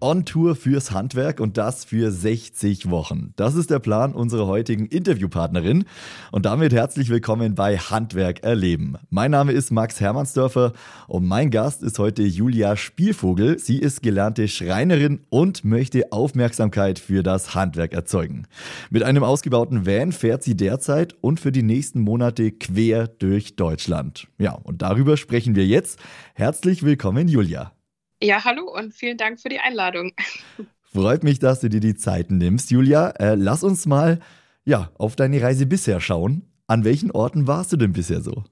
On Tour fürs Handwerk und das für 60 Wochen. Das ist der Plan unserer heutigen Interviewpartnerin. Und damit herzlich willkommen bei Handwerk erleben. Mein Name ist Max Hermannsdörfer und mein Gast ist heute Julia Spielvogel. Sie ist gelernte Schreinerin und möchte Aufmerksamkeit für das Handwerk erzeugen. Mit einem ausgebauten Van fährt sie derzeit und für die nächsten Monate quer durch Deutschland. Ja, und darüber sprechen wir jetzt. Herzlich willkommen, Julia. Ja, hallo und vielen Dank für die Einladung. Freut mich, dass du dir die Zeit nimmst, Julia. Äh, lass uns mal ja, auf deine Reise bisher schauen. An welchen Orten warst du denn bisher so?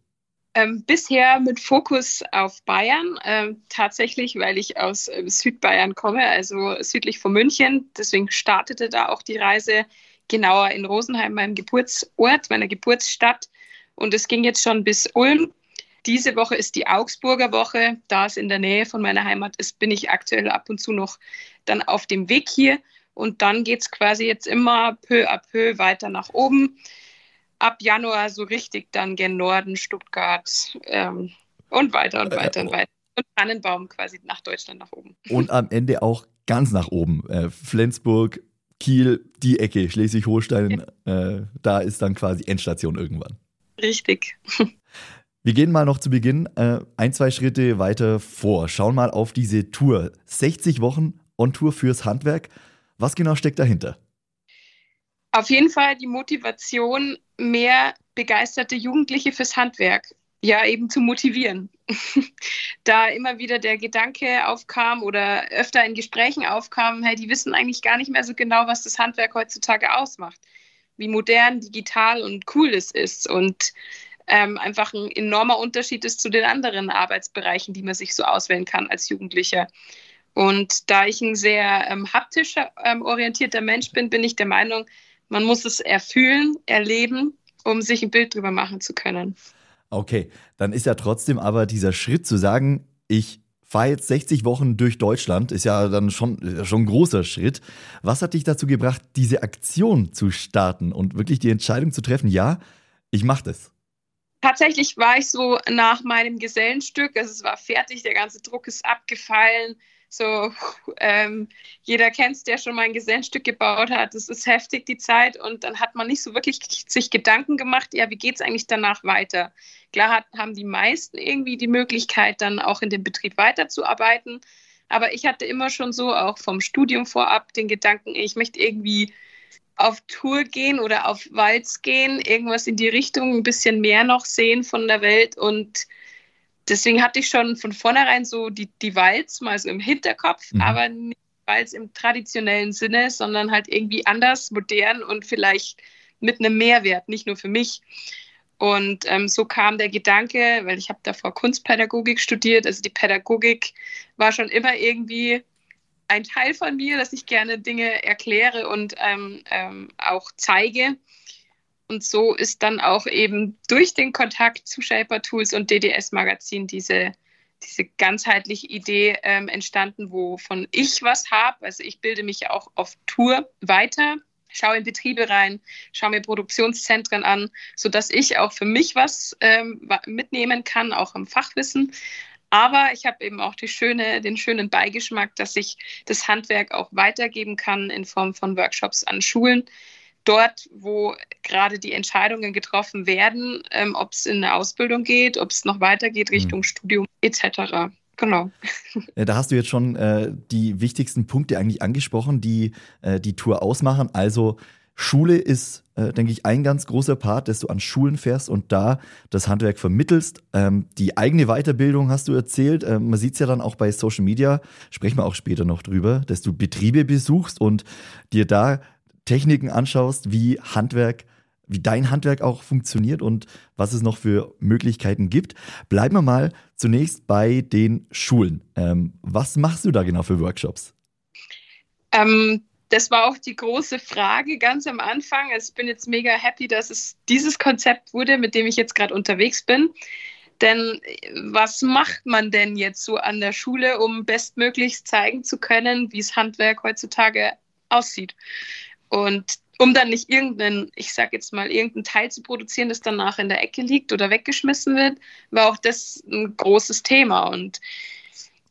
Ähm, bisher mit Fokus auf Bayern, ähm, tatsächlich, weil ich aus äh, Südbayern komme, also südlich von München. Deswegen startete da auch die Reise genauer in Rosenheim, meinem Geburtsort, meiner Geburtsstadt. Und es ging jetzt schon bis Ulm. Diese Woche ist die Augsburger Woche. Da es in der Nähe von meiner Heimat ist, bin ich aktuell ab und zu noch dann auf dem Weg hier. Und dann geht es quasi jetzt immer peu à peu weiter nach oben. Ab Januar so richtig dann gen Norden, Stuttgart ähm, und weiter und weiter und weiter. Und Tannenbaum quasi nach Deutschland nach oben. Und am Ende auch ganz nach oben. Äh, Flensburg, Kiel, die Ecke, Schleswig-Holstein, ja. äh, da ist dann quasi Endstation irgendwann. Richtig. Wir gehen mal noch zu Beginn äh, ein, zwei Schritte weiter vor. Schauen mal auf diese Tour. 60 Wochen on Tour fürs Handwerk. Was genau steckt dahinter? Auf jeden Fall die Motivation, mehr begeisterte Jugendliche fürs Handwerk ja eben zu motivieren. da immer wieder der Gedanke aufkam oder öfter in Gesprächen aufkam, hey, die wissen eigentlich gar nicht mehr so genau, was das Handwerk heutzutage ausmacht, wie modern, digital und cool es ist und ähm, einfach ein enormer Unterschied ist zu den anderen Arbeitsbereichen, die man sich so auswählen kann als Jugendlicher. Und da ich ein sehr ähm, haptisch ähm, orientierter Mensch bin, bin ich der Meinung, man muss es erfühlen, erleben, um sich ein Bild drüber machen zu können. Okay, dann ist ja trotzdem aber dieser Schritt zu sagen, ich fahre jetzt 60 Wochen durch Deutschland, ist ja dann schon, schon ein großer Schritt. Was hat dich dazu gebracht, diese Aktion zu starten und wirklich die Entscheidung zu treffen, ja, ich mache das? Tatsächlich war ich so nach meinem Gesellenstück, also es war fertig, der ganze Druck ist abgefallen. So, ähm, jeder kennt es, der schon mal ein Gesellenstück gebaut hat. Es ist heftig, die Zeit. Und dann hat man nicht so wirklich sich Gedanken gemacht, ja, wie geht es eigentlich danach weiter? Klar hat, haben die meisten irgendwie die Möglichkeit, dann auch in dem Betrieb weiterzuarbeiten. Aber ich hatte immer schon so, auch vom Studium vorab, den Gedanken, ich möchte irgendwie auf Tour gehen oder auf Walz gehen, irgendwas in die Richtung, ein bisschen mehr noch sehen von der Welt. Und deswegen hatte ich schon von vornherein so die, die Walz mal so im Hinterkopf, mhm. aber nicht Walz im traditionellen Sinne, sondern halt irgendwie anders, modern und vielleicht mit einem Mehrwert, nicht nur für mich. Und ähm, so kam der Gedanke, weil ich habe davor Kunstpädagogik studiert, also die Pädagogik war schon immer irgendwie ein Teil von mir, dass ich gerne Dinge erkläre und ähm, ähm, auch zeige. Und so ist dann auch eben durch den Kontakt zu Shaper Tools und DDS Magazin diese, diese ganzheitliche Idee ähm, entstanden, wovon ich was habe. Also ich bilde mich auch auf Tour weiter, schaue in Betriebe rein, schaue mir Produktionszentren an, sodass ich auch für mich was ähm, mitnehmen kann, auch am Fachwissen. Aber ich habe eben auch schöne, den schönen Beigeschmack, dass ich das Handwerk auch weitergeben kann in Form von Workshops an Schulen. Dort, wo gerade die Entscheidungen getroffen werden, ähm, ob es in eine Ausbildung geht, ob es noch weitergeht Richtung mhm. Studium etc. Genau. Da hast du jetzt schon äh, die wichtigsten Punkte eigentlich angesprochen, die äh, die Tour ausmachen. Also Schule ist, äh, denke ich, ein ganz großer Part, dass du an Schulen fährst und da das Handwerk vermittelst. Ähm, die eigene Weiterbildung hast du erzählt. Ähm, man sieht es ja dann auch bei Social Media, sprechen wir auch später noch drüber, dass du Betriebe besuchst und dir da Techniken anschaust, wie Handwerk, wie dein Handwerk auch funktioniert und was es noch für Möglichkeiten gibt. Bleiben wir mal zunächst bei den Schulen. Ähm, was machst du da genau für Workshops? Ähm, das war auch die große Frage ganz am Anfang. Also ich bin jetzt mega happy, dass es dieses Konzept wurde, mit dem ich jetzt gerade unterwegs bin. Denn was macht man denn jetzt so an der Schule, um bestmöglichst zeigen zu können, wie es Handwerk heutzutage aussieht? Und um dann nicht irgendeinen, ich sag jetzt mal, irgendeinen Teil zu produzieren, das danach in der Ecke liegt oder weggeschmissen wird, war auch das ein großes Thema. Und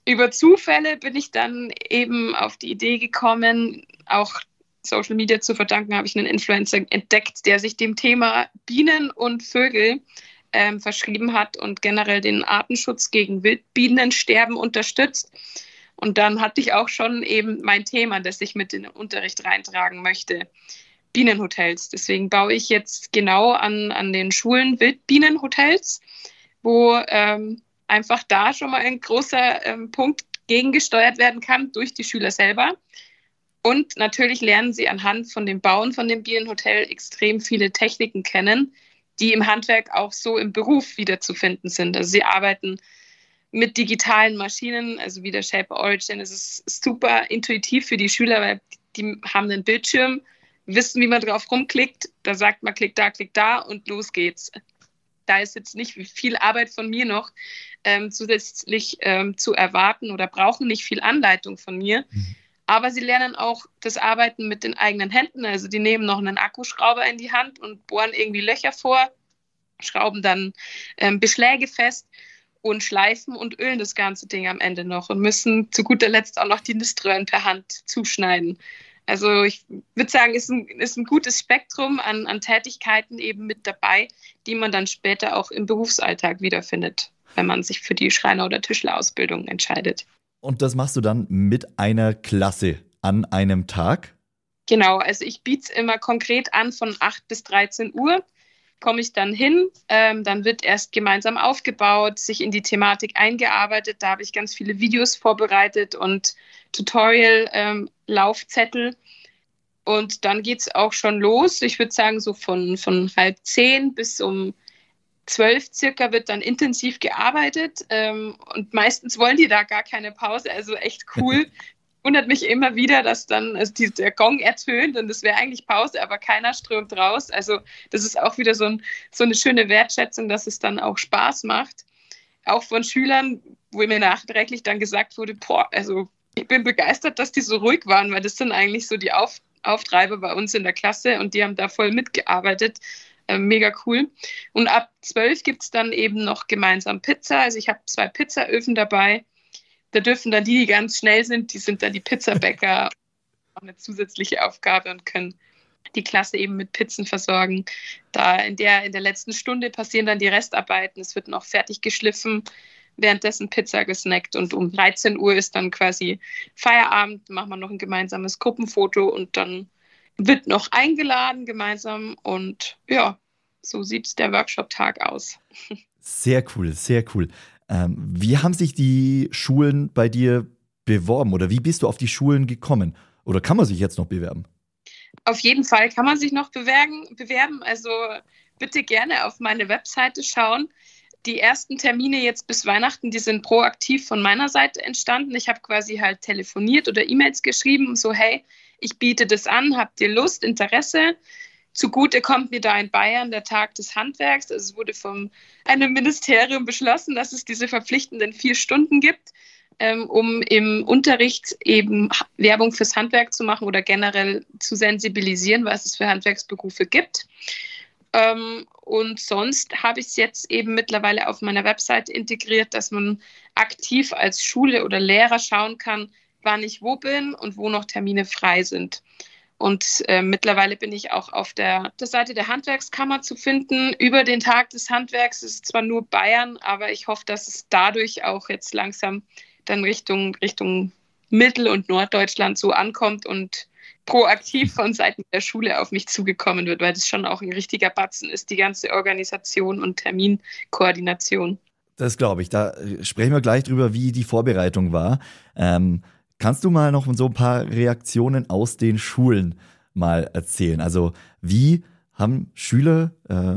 über Zufälle bin ich dann eben auf die Idee gekommen, auch Social Media zu verdanken, habe ich einen Influencer entdeckt, der sich dem Thema Bienen und Vögel ähm, verschrieben hat und generell den Artenschutz gegen Wildbienensterben unterstützt. Und dann hatte ich auch schon eben mein Thema, das ich mit in den Unterricht reintragen möchte. Bienenhotels. Deswegen baue ich jetzt genau an, an den Schulen Wildbienenhotels, wo ähm, einfach da schon mal ein großer ähm, Punkt gegengesteuert werden kann durch die Schüler selber. Und natürlich lernen sie anhand von dem Bauen von dem Bienenhotel extrem viele Techniken kennen, die im Handwerk auch so im Beruf wiederzufinden sind. Also sie arbeiten mit digitalen Maschinen, also wie der Shape Origin. Es ist super intuitiv für die Schüler, weil die haben einen Bildschirm, wissen, wie man drauf rumklickt. Da sagt man, klick da, klick da und los geht's. Da ist jetzt nicht viel Arbeit von mir noch ähm, zusätzlich ähm, zu erwarten oder brauchen nicht viel Anleitung von mir. Mhm. Aber sie lernen auch das Arbeiten mit den eigenen Händen. Also die nehmen noch einen Akkuschrauber in die Hand und bohren irgendwie Löcher vor, schrauben dann ähm, Beschläge fest und schleifen und ölen das ganze Ding am Ende noch und müssen zu guter Letzt auch noch die Niströhren per Hand zuschneiden. Also ich würde sagen, ist ein, ist ein gutes Spektrum an, an Tätigkeiten eben mit dabei, die man dann später auch im Berufsalltag wiederfindet, wenn man sich für die Schreiner- oder Tischlerausbildung entscheidet. Und das machst du dann mit einer Klasse an einem Tag? Genau, also ich biete es immer konkret an von 8 bis 13 Uhr. Komme ich dann hin, ähm, dann wird erst gemeinsam aufgebaut, sich in die Thematik eingearbeitet. Da habe ich ganz viele Videos vorbereitet und Tutorial-Laufzettel. Ähm, und dann geht es auch schon los. Ich würde sagen, so von, von halb zehn bis um zwölf circa wird dann intensiv gearbeitet ähm, und meistens wollen die da gar keine Pause, also echt cool. Wundert mich immer wieder, dass dann also die, der Gong ertönt und es wäre eigentlich Pause, aber keiner strömt raus. Also das ist auch wieder so, ein, so eine schöne Wertschätzung, dass es dann auch Spaß macht. Auch von Schülern, wo mir nachträglich dann gesagt wurde, boah, also ich bin begeistert, dass die so ruhig waren, weil das sind eigentlich so die Auf, Auftreiber bei uns in der Klasse und die haben da voll mitgearbeitet. Äh, mega cool. Und ab 12 gibt es dann eben noch gemeinsam Pizza. Also ich habe zwei Pizzaöfen dabei. Da dürfen dann die, die ganz schnell sind, die sind dann die Pizzabäcker. auch eine zusätzliche Aufgabe und können die Klasse eben mit Pizzen versorgen. Da in der, in der letzten Stunde passieren dann die Restarbeiten. Es wird noch fertig geschliffen, währenddessen Pizza gesnackt und um 13 Uhr ist dann quasi Feierabend, machen wir noch ein gemeinsames Gruppenfoto und dann wird noch eingeladen gemeinsam und ja, so sieht der Workshop-Tag aus. Sehr cool, sehr cool. Ähm, wie haben sich die Schulen bei dir beworben oder wie bist du auf die Schulen gekommen? Oder kann man sich jetzt noch bewerben? Auf jeden Fall kann man sich noch bewerben. bewerben. Also bitte gerne auf meine Webseite schauen. Die ersten Termine jetzt bis Weihnachten, die sind proaktiv von meiner Seite entstanden. Ich habe quasi halt telefoniert oder E-Mails geschrieben, so hey, ich biete das an, habt ihr Lust, Interesse? Zugute kommt mir da in Bayern der Tag des Handwerks. Also es wurde von einem Ministerium beschlossen, dass es diese verpflichtenden vier Stunden gibt, ähm, um im Unterricht eben Werbung fürs Handwerk zu machen oder generell zu sensibilisieren, was es für Handwerksberufe gibt. Ähm, und sonst habe ich es jetzt eben mittlerweile auf meiner Website integriert, dass man aktiv als Schule oder Lehrer schauen kann, wann ich wo bin und wo noch Termine frei sind. Und äh, mittlerweile bin ich auch auf der, der, Seite der Handwerkskammer zu finden. Über den Tag des Handwerks ist zwar nur Bayern, aber ich hoffe, dass es dadurch auch jetzt langsam dann Richtung, Richtung Mittel- und Norddeutschland so ankommt und proaktiv von Seiten der Schule auf mich zugekommen wird, weil das schon auch ein richtiger Batzen ist, die ganze Organisation und Terminkoordination. Das glaube ich. Da sprechen wir gleich drüber, wie die Vorbereitung war. Ähm, Kannst du mal noch so ein paar Reaktionen aus den Schulen mal erzählen? Also wie haben Schüler, äh,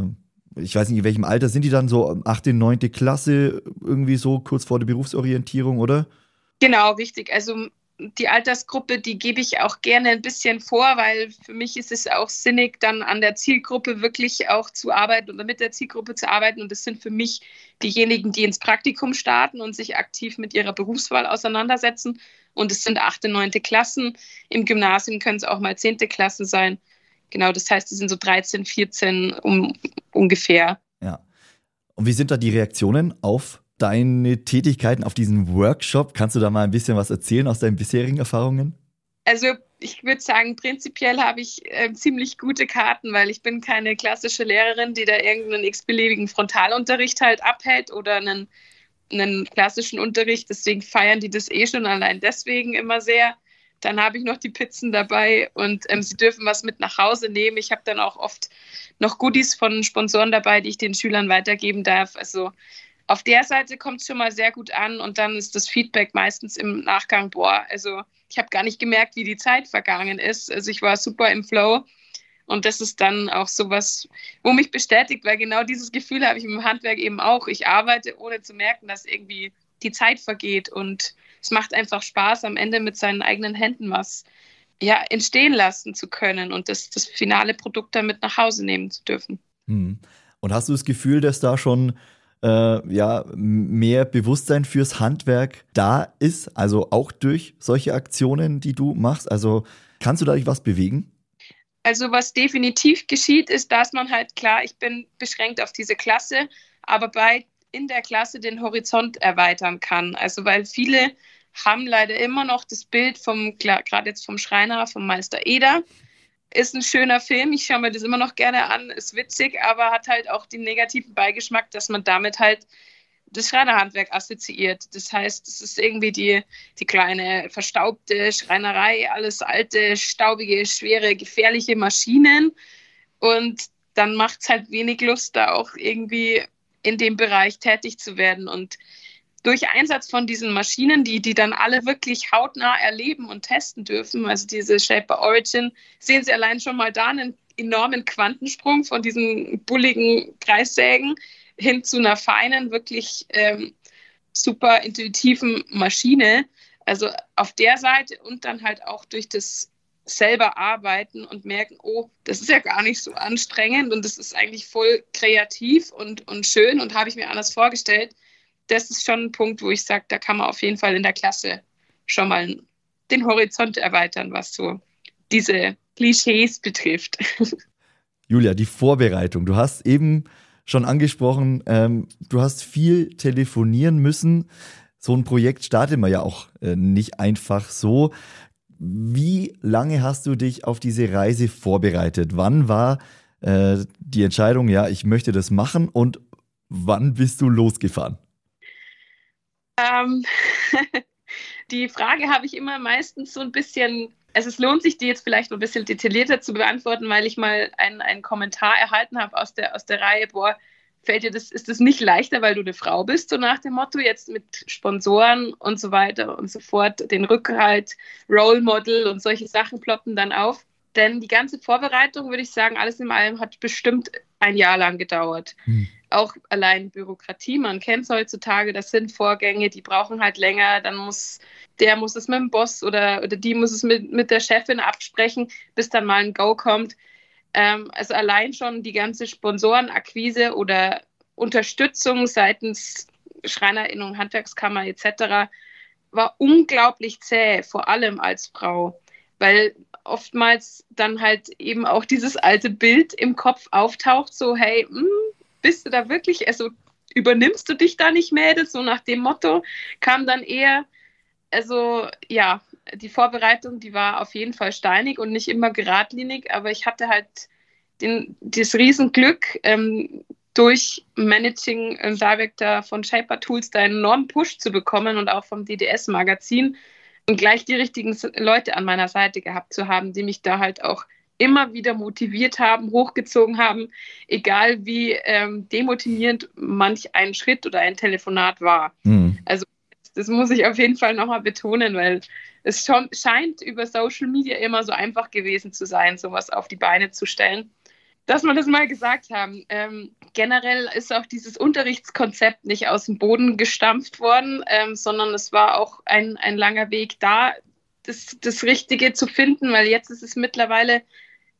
ich weiß nicht, in welchem Alter sind die dann so, 8., 9. Klasse, irgendwie so kurz vor der Berufsorientierung, oder? Genau, richtig. Also die Altersgruppe, die gebe ich auch gerne ein bisschen vor, weil für mich ist es auch sinnig, dann an der Zielgruppe wirklich auch zu arbeiten oder mit der Zielgruppe zu arbeiten. Und das sind für mich diejenigen, die ins Praktikum starten und sich aktiv mit ihrer Berufswahl auseinandersetzen. Und es sind achte, neunte Klassen. Im Gymnasium können es auch mal zehnte Klassen sein. Genau, das heißt, die sind so 13, 14 um, ungefähr. Ja. Und wie sind da die Reaktionen auf deine Tätigkeiten auf diesem Workshop? Kannst du da mal ein bisschen was erzählen aus deinen bisherigen Erfahrungen? Also ich würde sagen, prinzipiell habe ich äh, ziemlich gute Karten, weil ich bin keine klassische Lehrerin, die da irgendeinen x-beliebigen Frontalunterricht halt abhält oder einen, einen klassischen Unterricht. Deswegen feiern die das eh schon allein deswegen immer sehr. Dann habe ich noch die Pizzen dabei und ähm, sie dürfen was mit nach Hause nehmen. Ich habe dann auch oft noch Goodies von Sponsoren dabei, die ich den Schülern weitergeben darf. Also auf der Seite kommt es schon mal sehr gut an und dann ist das Feedback meistens im Nachgang, boah, also ich habe gar nicht gemerkt, wie die Zeit vergangen ist. Also ich war super im Flow. Und das ist dann auch sowas, wo mich bestätigt, weil genau dieses Gefühl habe ich im Handwerk eben auch. Ich arbeite, ohne zu merken, dass irgendwie die Zeit vergeht. Und es macht einfach Spaß, am Ende mit seinen eigenen Händen was ja, entstehen lassen zu können und das, das finale Produkt damit nach Hause nehmen zu dürfen. Hm. Und hast du das Gefühl, dass da schon äh, ja, mehr Bewusstsein fürs Handwerk da ist, also auch durch solche Aktionen, die du machst? Also kannst du dadurch was bewegen? Also was definitiv geschieht, ist, dass man halt klar, ich bin beschränkt auf diese Klasse, aber bei in der Klasse den Horizont erweitern kann. Also weil viele haben leider immer noch das Bild vom, gerade jetzt vom Schreiner, vom Meister Eder, ist ein schöner Film. Ich schaue mir das immer noch gerne an, ist witzig, aber hat halt auch den negativen Beigeschmack, dass man damit halt das Schreinerhandwerk assoziiert. Das heißt, es ist irgendwie die, die kleine verstaubte Schreinerei, alles alte, staubige, schwere, gefährliche Maschinen. Und dann macht es halt wenig Lust, da auch irgendwie in dem Bereich tätig zu werden. Und durch Einsatz von diesen Maschinen, die, die dann alle wirklich hautnah erleben und testen dürfen, also diese Shaper Origin, sehen Sie allein schon mal da einen enormen Quantensprung von diesen bulligen Kreissägen hin zu einer feinen, wirklich ähm, super intuitiven Maschine. Also auf der Seite und dann halt auch durch das selber arbeiten und merken, oh, das ist ja gar nicht so anstrengend und das ist eigentlich voll kreativ und, und schön und habe ich mir anders vorgestellt das ist schon ein Punkt, wo ich sage, da kann man auf jeden Fall in der Klasse schon mal den Horizont erweitern, was so diese Klischees betrifft. Julia, die Vorbereitung. Du hast eben schon angesprochen, ähm, du hast viel telefonieren müssen. So ein Projekt startet man ja auch äh, nicht einfach so. Wie lange hast du dich auf diese Reise vorbereitet? Wann war äh, die Entscheidung, ja, ich möchte das machen und wann bist du losgefahren? Ähm, die Frage habe ich immer meistens so ein bisschen, also es lohnt sich, die jetzt vielleicht ein bisschen detaillierter zu beantworten, weil ich mal einen, einen Kommentar erhalten habe aus der, aus der Reihe, boah, fällt dir das, ist das nicht leichter, weil du eine Frau bist, so nach dem Motto, jetzt mit Sponsoren und so weiter und so fort, den Rückhalt, Role Model und solche Sachen ploppen dann auf. Denn die ganze Vorbereitung, würde ich sagen, alles in allem hat bestimmt ein Jahr lang gedauert. Hm auch allein Bürokratie, man kennt es heutzutage, das sind Vorgänge, die brauchen halt länger, dann muss der muss es mit dem Boss oder, oder die muss es mit, mit der Chefin absprechen, bis dann mal ein Go kommt. Ähm, also allein schon die ganze Sponsorenakquise oder Unterstützung seitens Schreinerinnung, Handwerkskammer etc. war unglaublich zäh, vor allem als Frau, weil oftmals dann halt eben auch dieses alte Bild im Kopf auftaucht, so hey, mh, hm, bist du da wirklich, also übernimmst du dich da nicht, Mädels, so nach dem Motto, kam dann eher, also ja, die Vorbereitung, die war auf jeden Fall steinig und nicht immer geradlinig, aber ich hatte halt den, das Riesenglück, ähm, durch Managing Director von Shaper Tools da einen enormen Push zu bekommen und auch vom DDS-Magazin und gleich die richtigen Leute an meiner Seite gehabt zu haben, die mich da halt auch immer wieder motiviert haben, hochgezogen haben, egal wie ähm, demotivierend manch ein Schritt oder ein Telefonat war. Mhm. Also das muss ich auf jeden Fall nochmal betonen, weil es schon, scheint über Social Media immer so einfach gewesen zu sein, sowas auf die Beine zu stellen. Dass wir das mal gesagt haben. Ähm, generell ist auch dieses Unterrichtskonzept nicht aus dem Boden gestampft worden, ähm, sondern es war auch ein, ein langer Weg da, das, das Richtige zu finden, weil jetzt ist es mittlerweile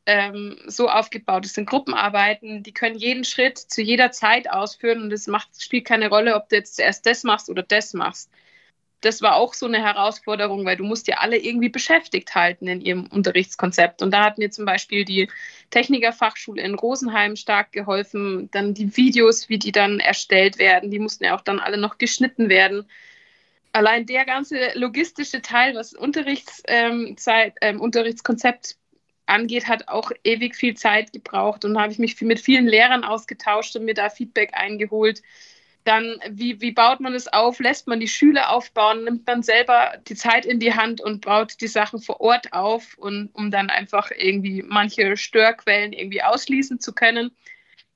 ähm, so aufgebaut. Es sind Gruppenarbeiten, die können jeden Schritt zu jeder Zeit ausführen und es spielt keine Rolle, ob du jetzt zuerst das machst oder das machst. das war auch so eine Herausforderung, weil du musst ja alle irgendwie beschäftigt halten in ihrem Unterrichtskonzept. Und da hat mir zum Beispiel die Technikerfachschule in Rosenheim stark geholfen. Dann die Videos, wie die dann erstellt werden, die mussten ja auch dann alle noch geschnitten werden. Allein der ganze logistische Teil, was Unterrichtszeit, ähm, ähm, Unterrichtskonzept angeht, hat auch ewig viel Zeit gebraucht. Und habe ich mich mit vielen Lehrern ausgetauscht und mir da Feedback eingeholt dann, wie, wie baut man es auf? Lässt man die Schüler aufbauen? Nimmt man selber die Zeit in die Hand und baut die Sachen vor Ort auf, und, um dann einfach irgendwie manche Störquellen irgendwie ausschließen zu können?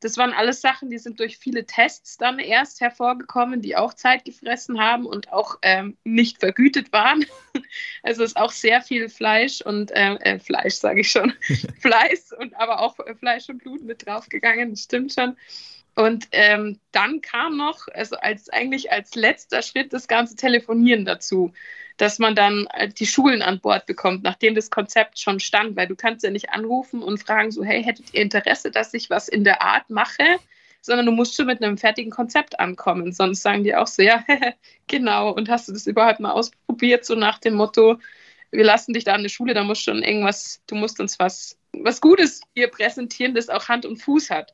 Das waren alles Sachen, die sind durch viele Tests dann erst hervorgekommen, die auch Zeit gefressen haben und auch ähm, nicht vergütet waren. Also ist auch sehr viel Fleisch und äh, äh, Fleisch, sage ich schon, Fleiß und aber auch Fleisch und Blut mit draufgegangen, das stimmt schon. Und ähm, dann kam noch, also als eigentlich als letzter Schritt das ganze Telefonieren dazu, dass man dann äh, die Schulen an Bord bekommt, nachdem das Konzept schon stand, weil du kannst ja nicht anrufen und fragen so, hey, hättet ihr Interesse, dass ich was in der Art mache? Sondern du musst schon mit einem fertigen Konzept ankommen. Sonst sagen die auch so, ja, genau. Und hast du das überhaupt mal ausprobiert, so nach dem Motto, wir lassen dich da an der Schule, da musst schon irgendwas, du musst uns was, was Gutes hier präsentieren, das auch Hand und Fuß hat.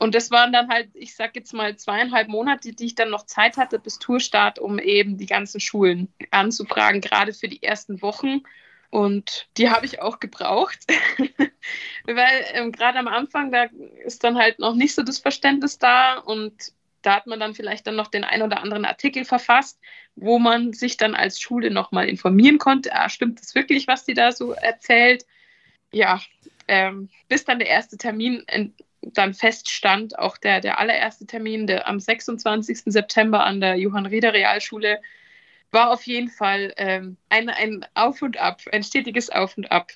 Und das waren dann halt, ich sag jetzt mal, zweieinhalb Monate, die ich dann noch Zeit hatte bis Tourstart, um eben die ganzen Schulen anzufragen, gerade für die ersten Wochen. Und die habe ich auch gebraucht, weil ähm, gerade am Anfang, da ist dann halt noch nicht so das Verständnis da und da hat man dann vielleicht dann noch den ein oder anderen Artikel verfasst, wo man sich dann als Schule nochmal informieren konnte. Ah, stimmt das wirklich, was die da so erzählt? Ja, ähm, bis dann der erste Termin dann feststand, auch der, der allererste Termin der, am 26. September an der Johann Rieder Realschule, war auf jeden Fall ähm, ein, ein Auf und Ab, ein stetiges Auf und Ab.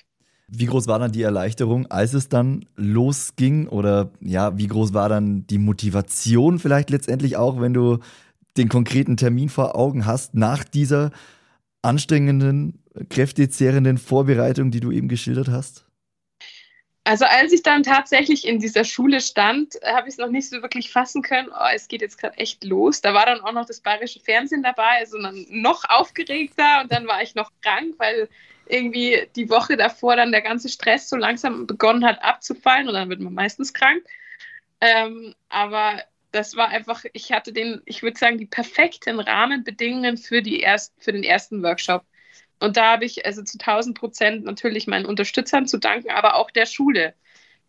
Wie groß war dann die Erleichterung, als es dann losging? Oder ja, wie groß war dann die Motivation vielleicht letztendlich auch, wenn du den konkreten Termin vor Augen hast, nach dieser anstrengenden, kräftezehrenden Vorbereitung, die du eben geschildert hast? Also als ich dann tatsächlich in dieser Schule stand, habe ich es noch nicht so wirklich fassen können. Oh, es geht jetzt gerade echt los. Da war dann auch noch das bayerische Fernsehen dabei, also dann noch aufgeregter und dann war ich noch krank, weil irgendwie die Woche davor dann der ganze Stress so langsam begonnen hat abzufallen und dann wird man meistens krank. Ähm, aber das war einfach, ich hatte den, ich würde sagen, die perfekten Rahmenbedingungen für, die erst, für den ersten Workshop. Und da habe ich also zu 1000 Prozent natürlich meinen Unterstützern zu danken, aber auch der Schule,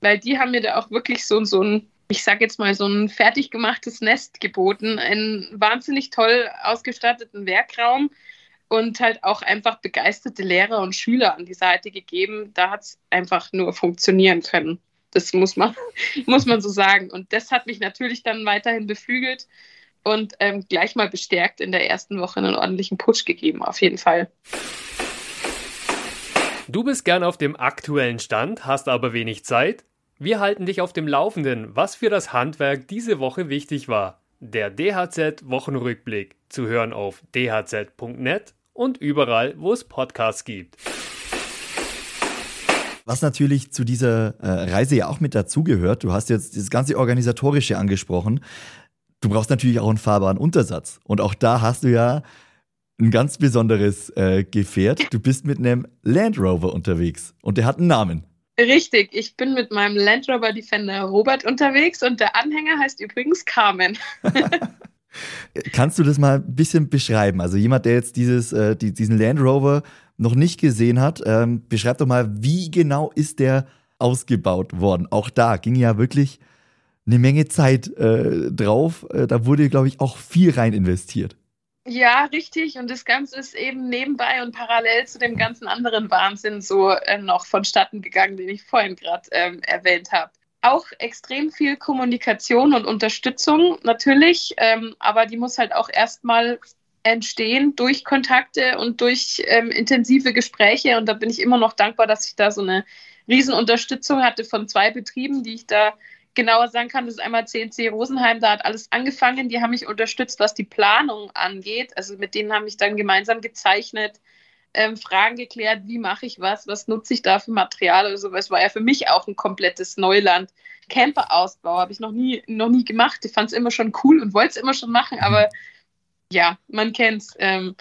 weil die haben mir da auch wirklich so, so ein, ich sage jetzt mal, so ein fertig gemachtes Nest geboten, einen wahnsinnig toll ausgestatteten Werkraum und halt auch einfach begeisterte Lehrer und Schüler an die Seite gegeben. Da hat es einfach nur funktionieren können. Das muss man, muss man so sagen. Und das hat mich natürlich dann weiterhin beflügelt und ähm, gleich mal bestärkt in der ersten Woche einen ordentlichen Push gegeben, auf jeden Fall. Du bist gern auf dem aktuellen Stand, hast aber wenig Zeit? Wir halten dich auf dem Laufenden, was für das Handwerk diese Woche wichtig war. Der DHZ-Wochenrückblick zu hören auf dhz.net und überall, wo es Podcasts gibt. Was natürlich zu dieser äh, Reise ja auch mit dazugehört, du hast jetzt das ganze Organisatorische angesprochen du brauchst natürlich auch einen fahrbaren Untersatz. Und auch da hast du ja ein ganz besonderes äh, Gefährt. Du bist mit einem Land Rover unterwegs und der hat einen Namen. Richtig, ich bin mit meinem Land Rover Defender Robert unterwegs und der Anhänger heißt übrigens Carmen. Kannst du das mal ein bisschen beschreiben? Also jemand, der jetzt dieses, äh, die, diesen Land Rover noch nicht gesehen hat, ähm, beschreib doch mal, wie genau ist der ausgebaut worden? Auch da ging ja wirklich eine Menge Zeit äh, drauf. Äh, da wurde, glaube ich, auch viel rein investiert. Ja, richtig. Und das Ganze ist eben nebenbei und parallel zu dem ganzen anderen Wahnsinn so äh, noch vonstatten gegangen, den ich vorhin gerade ähm, erwähnt habe. Auch extrem viel Kommunikation und Unterstützung natürlich, ähm, aber die muss halt auch erstmal entstehen durch Kontakte und durch ähm, intensive Gespräche. Und da bin ich immer noch dankbar, dass ich da so eine Riesenunterstützung hatte von zwei Betrieben, die ich da genauer sagen kann, das ist einmal CNC Rosenheim, da hat alles angefangen. Die haben mich unterstützt, was die Planung angeht. Also mit denen habe ich dann gemeinsam gezeichnet, ähm, Fragen geklärt, wie mache ich was, was nutze ich da für Material oder so. Es war ja für mich auch ein komplettes Neuland. Camperausbau habe ich noch nie, noch nie gemacht. Ich fand es immer schon cool und wollte es immer schon machen, aber Ja, man kennt's. Ähm,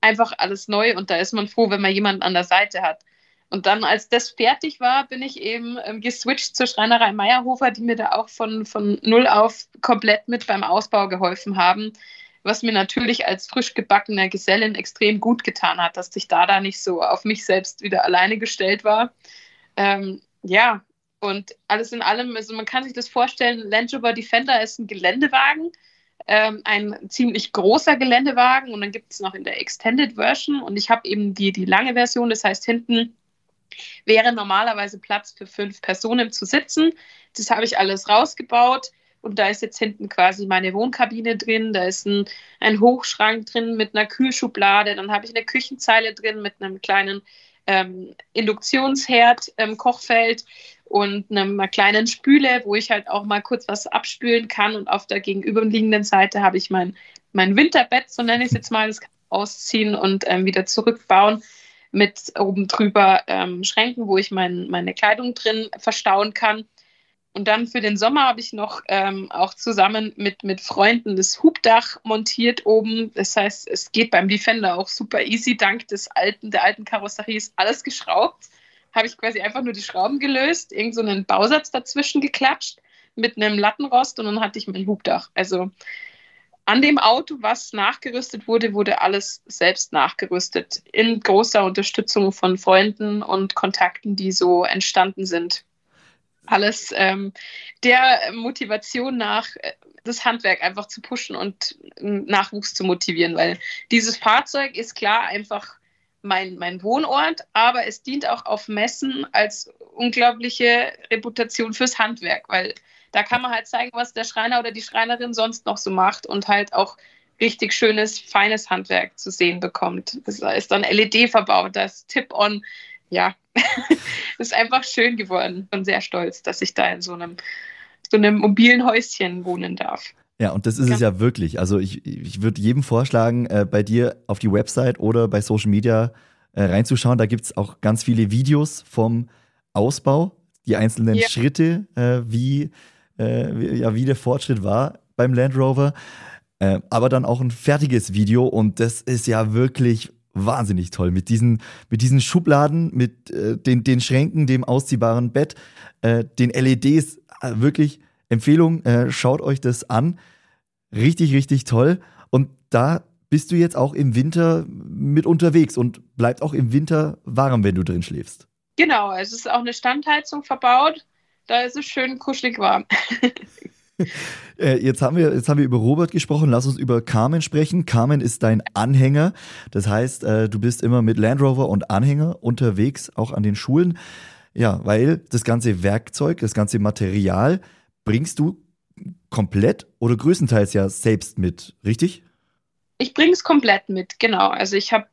einfach alles neu und da ist man froh, wenn man jemanden an der Seite hat. Und dann, als das fertig war, bin ich eben ähm, geswitcht zur Schreinerei Meyerhofer, die mir da auch von, von null auf komplett mit beim Ausbau geholfen haben. Was mir natürlich als frisch gebackener Gesellin extrem gut getan hat, dass ich da da nicht so auf mich selbst wieder alleine gestellt war. Ähm, ja, und alles in allem, also man kann sich das vorstellen, Land Rover Defender ist ein Geländewagen, ähm, ein ziemlich großer Geländewagen und dann gibt es noch in der Extended Version und ich habe eben die, die lange Version, das heißt hinten wäre normalerweise Platz für fünf Personen zu sitzen. Das habe ich alles rausgebaut. Und da ist jetzt hinten quasi meine Wohnkabine drin, da ist ein, ein Hochschrank drin mit einer Kühlschublade, dann habe ich eine Küchenzeile drin mit einem kleinen ähm, Induktionsherd, ähm, Kochfeld und einer kleinen Spüle, wo ich halt auch mal kurz was abspülen kann. Und auf der gegenüberliegenden Seite habe ich mein, mein Winterbett, so nenne ich es jetzt mal, das kann ich ausziehen und ähm, wieder zurückbauen mit oben drüber ähm, Schränken, wo ich mein, meine Kleidung drin verstauen kann. Und dann für den Sommer habe ich noch ähm, auch zusammen mit, mit Freunden das Hubdach montiert oben. Das heißt, es geht beim Defender auch super easy. Dank des alten, der alten Karosserie ist alles geschraubt. Habe ich quasi einfach nur die Schrauben gelöst, irgend so Bausatz dazwischen geklatscht mit einem Lattenrost und dann hatte ich mein Hubdach. Also an dem Auto, was nachgerüstet wurde, wurde alles selbst nachgerüstet. In großer Unterstützung von Freunden und Kontakten, die so entstanden sind. Alles ähm, der Motivation nach, äh, das Handwerk einfach zu pushen und Nachwuchs zu motivieren, weil dieses Fahrzeug ist klar einfach mein, mein Wohnort, aber es dient auch auf Messen als unglaubliche Reputation fürs Handwerk, weil da kann man halt zeigen, was der Schreiner oder die Schreinerin sonst noch so macht und halt auch richtig schönes, feines Handwerk zu sehen bekommt. Da ist dann LED verbaut, da ist Tip-On. Ja, ist einfach schön geworden und sehr stolz, dass ich da in so einem, so einem mobilen Häuschen wohnen darf. Ja, und das ist ja. es ja wirklich. Also ich, ich würde jedem vorschlagen, äh, bei dir auf die Website oder bei Social Media äh, reinzuschauen. Da gibt es auch ganz viele Videos vom Ausbau, die einzelnen ja. Schritte, äh, wie äh, ja, wie der Fortschritt war beim Land Rover. Äh, aber dann auch ein fertiges Video und das ist ja wirklich wahnsinnig toll. Mit diesen, mit diesen Schubladen, mit äh, den, den Schränken, dem ausziehbaren Bett, äh, den LEDs. Äh, wirklich Empfehlung, äh, schaut euch das an. Richtig, richtig toll. Und da bist du jetzt auch im Winter mit unterwegs und bleibt auch im Winter warm, wenn du drin schläfst. Genau, es ist auch eine Standheizung verbaut. Da ist es schön kuschelig warm. Äh, jetzt haben, wir, jetzt haben wir über Robert gesprochen, lass uns über Carmen sprechen. Carmen ist dein Anhänger, das heißt, äh, du bist immer mit Land Rover und Anhänger unterwegs, auch an den Schulen. Ja, weil das ganze Werkzeug, das ganze Material bringst du komplett oder größtenteils ja selbst mit, richtig? Ich bring's komplett mit, genau. Also ich habe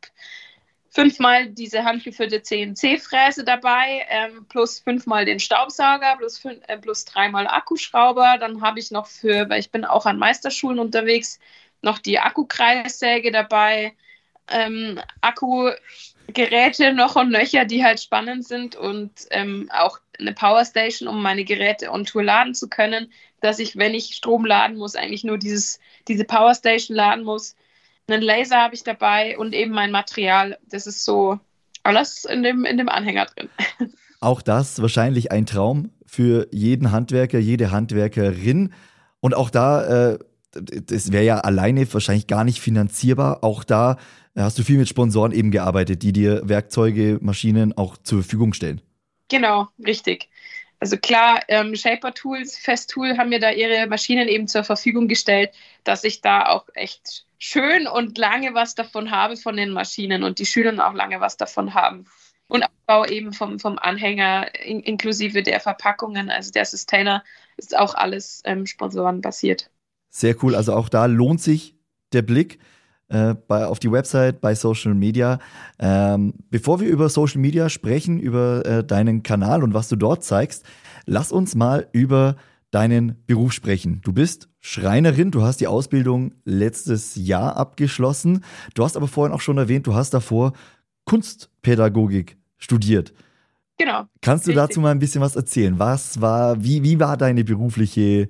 fünfmal diese handgeführte CNC-Fräse dabei, ähm, plus fünfmal den Staubsauger, plus, fünf, äh, plus dreimal Akkuschrauber. Dann habe ich noch für, weil ich bin auch an Meisterschulen unterwegs, noch die Akkukreissäge dabei, ähm, Akkugeräte noch und nöcher, die halt spannend sind und ähm, auch eine Powerstation, um meine Geräte on Tour laden zu können, dass ich, wenn ich Strom laden muss, eigentlich nur dieses, diese Powerstation laden muss einen Laser habe ich dabei und eben mein Material. Das ist so alles in dem, in dem Anhänger drin. Auch das wahrscheinlich ein Traum für jeden Handwerker, jede Handwerkerin. Und auch da, äh, das wäre ja alleine wahrscheinlich gar nicht finanzierbar. Auch da hast du viel mit Sponsoren eben gearbeitet, die dir Werkzeuge, Maschinen auch zur Verfügung stellen. Genau, richtig. Also klar, ähm, Shaper Tools, Festool haben mir da ihre Maschinen eben zur Verfügung gestellt, dass ich da auch echt schön und lange was davon habe von den Maschinen und die Schüler auch lange was davon haben. Und Abbau eben vom, vom Anhänger in, inklusive der Verpackungen, also der Sustainer, ist auch alles ähm, sponsorenbasiert. Sehr cool. Also auch da lohnt sich der Blick äh, bei, auf die Website, bei Social Media. Ähm, bevor wir über Social Media sprechen, über äh, deinen Kanal und was du dort zeigst, lass uns mal über deinen Beruf sprechen. Du bist Schreinerin, du hast die Ausbildung letztes Jahr abgeschlossen. Du hast aber vorhin auch schon erwähnt, du hast davor Kunstpädagogik studiert. Genau. Kannst du richtig. dazu mal ein bisschen was erzählen? Was war, wie, wie war deine berufliche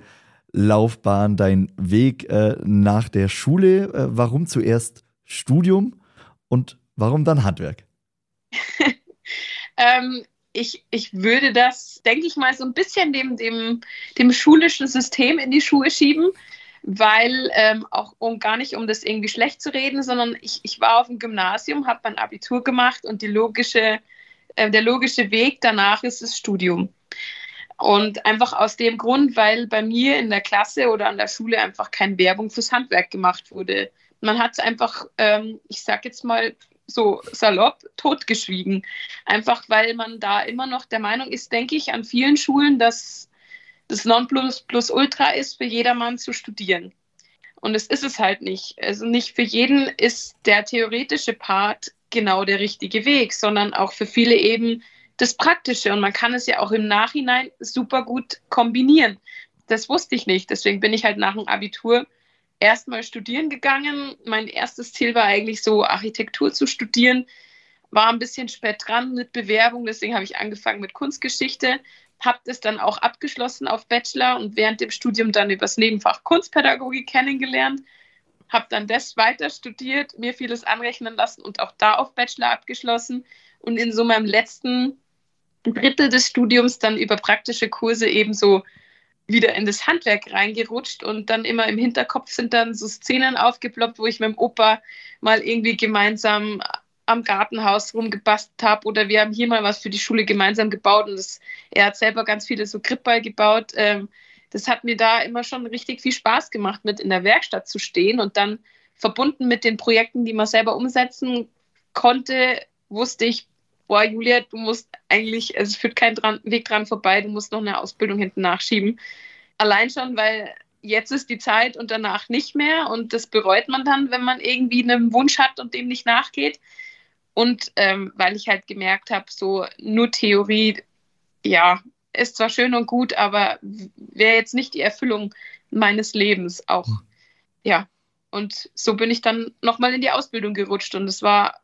Laufbahn, dein Weg äh, nach der Schule? Äh, warum zuerst Studium und warum dann Handwerk? ähm, ich, ich würde das, denke ich mal, so ein bisschen dem, dem, dem schulischen System in die Schuhe schieben, weil ähm, auch um gar nicht um das irgendwie schlecht zu reden, sondern ich, ich war auf dem Gymnasium, habe mein Abitur gemacht und die logische, äh, der logische Weg danach ist das Studium. Und einfach aus dem Grund, weil bei mir in der Klasse oder an der Schule einfach keine Werbung fürs Handwerk gemacht wurde. Man hat es einfach, ähm, ich sag jetzt mal so salopp, totgeschwiegen. Einfach weil man da immer noch der Meinung ist, denke ich, an vielen Schulen, dass das Nonplusultra ist, für jedermann zu studieren. Und es ist es halt nicht. Also nicht für jeden ist der theoretische Part genau der richtige Weg, sondern auch für viele eben das Praktische. Und man kann es ja auch im Nachhinein super gut kombinieren. Das wusste ich nicht. Deswegen bin ich halt nach dem Abitur erstmal studieren gegangen. Mein erstes Ziel war eigentlich so, Architektur zu studieren. War ein bisschen spät dran mit Bewerbung, deswegen habe ich angefangen mit Kunstgeschichte. Habe das dann auch abgeschlossen auf Bachelor und während dem Studium dann übers Nebenfach Kunstpädagogik kennengelernt. Habe dann das weiter studiert, mir vieles anrechnen lassen und auch da auf Bachelor abgeschlossen. Und in so meinem letzten Drittel des Studiums dann über praktische Kurse ebenso wieder in das Handwerk reingerutscht und dann immer im Hinterkopf sind dann so Szenen aufgeploppt, wo ich mit dem Opa mal irgendwie gemeinsam am Gartenhaus rumgebastelt habe oder wir haben hier mal was für die Schule gemeinsam gebaut und das, er hat selber ganz viele so Gripball gebaut. Ähm, das hat mir da immer schon richtig viel Spaß gemacht, mit in der Werkstatt zu stehen und dann verbunden mit den Projekten, die man selber umsetzen konnte, wusste ich, boah, Julia, du musst eigentlich, also es führt kein dran, Weg dran vorbei, du musst noch eine Ausbildung hinten nachschieben. Allein schon, weil jetzt ist die Zeit und danach nicht mehr und das bereut man dann, wenn man irgendwie einen Wunsch hat und dem nicht nachgeht. Und ähm, weil ich halt gemerkt habe, so nur Theorie, ja, ist zwar schön und gut, aber wäre jetzt nicht die Erfüllung meines Lebens auch. Hm. Ja, und so bin ich dann nochmal in die Ausbildung gerutscht und es war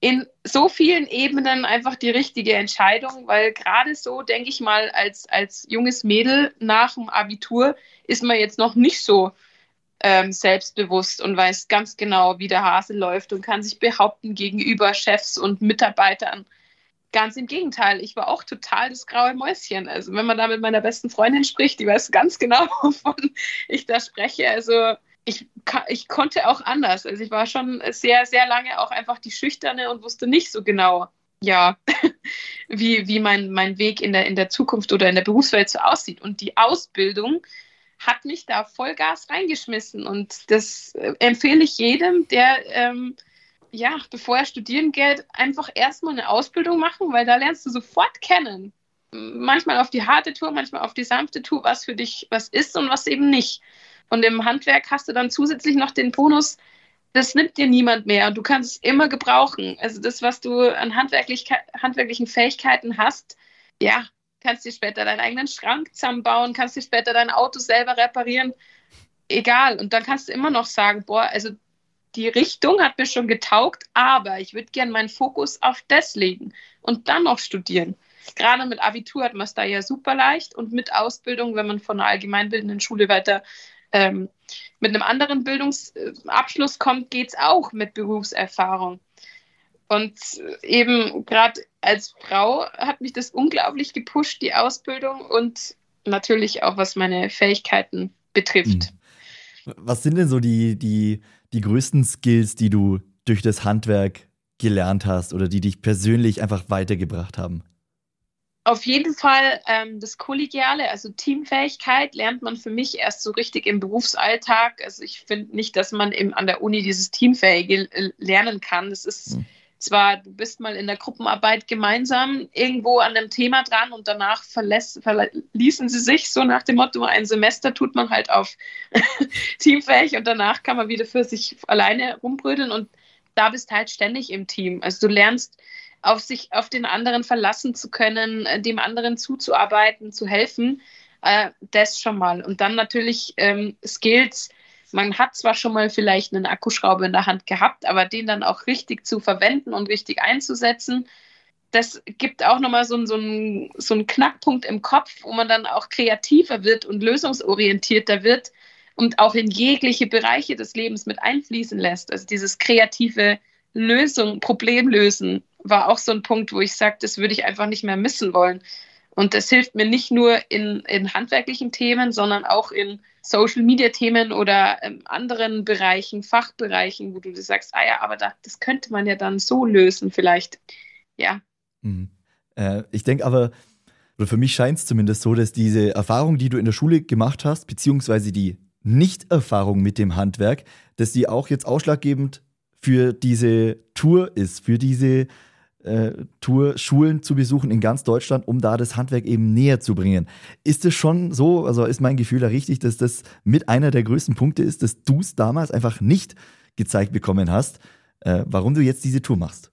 in so vielen Ebenen einfach die richtige Entscheidung, weil gerade so, denke ich mal, als, als junges Mädel nach dem Abitur ist man jetzt noch nicht so ähm, selbstbewusst und weiß ganz genau, wie der Hase läuft und kann sich behaupten gegenüber Chefs und Mitarbeitern. Ganz im Gegenteil, ich war auch total das graue Mäuschen. Also wenn man da mit meiner besten Freundin spricht, die weiß ganz genau, wovon ich da spreche. Also ich, ich konnte auch anders. Also ich war schon sehr, sehr lange auch einfach die Schüchterne und wusste nicht so genau, ja, wie, wie mein, mein Weg in der, in der Zukunft oder in der Berufswelt so aussieht. Und die Ausbildung hat mich da Vollgas reingeschmissen. Und das äh, empfehle ich jedem, der, ähm, ja, bevor er studieren geht, einfach erstmal eine Ausbildung machen, weil da lernst du sofort kennen. Manchmal auf die harte Tour, manchmal auf die sanfte Tour, was für dich was ist und was eben nicht. Und im Handwerk hast du dann zusätzlich noch den Bonus, das nimmt dir niemand mehr und du kannst es immer gebrauchen. Also das, was du an handwerklich, handwerklichen Fähigkeiten hast, ja, kannst dir später deinen eigenen Schrank zusammenbauen, kannst dir später dein Auto selber reparieren, egal. Und dann kannst du immer noch sagen, boah, also die Richtung hat mir schon getaugt, aber ich würde gerne meinen Fokus auf das legen und dann noch studieren. Gerade mit Abitur hat man es da ja super leicht und mit Ausbildung, wenn man von einer allgemeinbildenden Schule weiter ähm, mit einem anderen Bildungsabschluss kommt, geht es auch mit Berufserfahrung. Und eben gerade als Frau hat mich das unglaublich gepusht, die Ausbildung und natürlich auch, was meine Fähigkeiten betrifft. Hm. Was sind denn so die, die, die größten Skills, die du durch das Handwerk gelernt hast oder die dich persönlich einfach weitergebracht haben? Auf jeden Fall ähm, das Kollegiale, also Teamfähigkeit, lernt man für mich erst so richtig im Berufsalltag. Also ich finde nicht, dass man eben an der Uni dieses Teamfähige lernen kann. Das ist mhm. zwar, du bist mal in der Gruppenarbeit gemeinsam irgendwo an einem Thema dran und danach verlässt, verließen sie sich so nach dem Motto, ein Semester tut man halt auf teamfähig und danach kann man wieder für sich alleine rumbrödeln und da bist halt ständig im Team. Also du lernst auf sich, auf den anderen verlassen zu können, äh, dem anderen zuzuarbeiten, zu helfen, äh, das schon mal. Und dann natürlich ähm, Skills. Man hat zwar schon mal vielleicht einen Akkuschrauber in der Hand gehabt, aber den dann auch richtig zu verwenden und richtig einzusetzen, das gibt auch nochmal so, so, so einen Knackpunkt im Kopf, wo man dann auch kreativer wird und lösungsorientierter wird und auch in jegliche Bereiche des Lebens mit einfließen lässt. Also dieses kreative Lösung, Problemlösen war auch so ein Punkt, wo ich sage, das würde ich einfach nicht mehr missen wollen. Und das hilft mir nicht nur in, in handwerklichen Themen, sondern auch in Social-Media-Themen oder ähm, anderen Bereichen, Fachbereichen, wo du sagst, ah ja, aber da, das könnte man ja dann so lösen vielleicht. Ja. Mhm. Äh, ich denke aber, oder für mich scheint es zumindest so, dass diese Erfahrung, die du in der Schule gemacht hast, beziehungsweise die Nicht-Erfahrung mit dem Handwerk, dass die auch jetzt ausschlaggebend für diese Tour ist, für diese Tour Schulen zu besuchen in ganz Deutschland, um da das Handwerk eben näher zu bringen. Ist es schon so, also ist mein Gefühl da richtig, dass das mit einer der größten Punkte ist, dass du es damals einfach nicht gezeigt bekommen hast, äh, warum du jetzt diese Tour machst?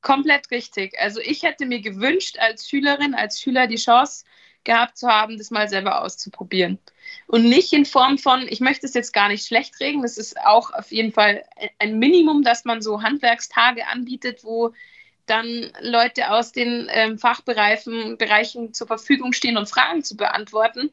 Komplett richtig. Also ich hätte mir gewünscht, als Schülerin, als Schüler die Chance gehabt zu haben, das mal selber auszuprobieren. Und nicht in Form von, ich möchte es jetzt gar nicht schlecht reden, das ist auch auf jeden Fall ein Minimum, dass man so Handwerkstage anbietet, wo dann Leute aus den ähm, Fachbereichen Bereichen zur Verfügung stehen und Fragen zu beantworten.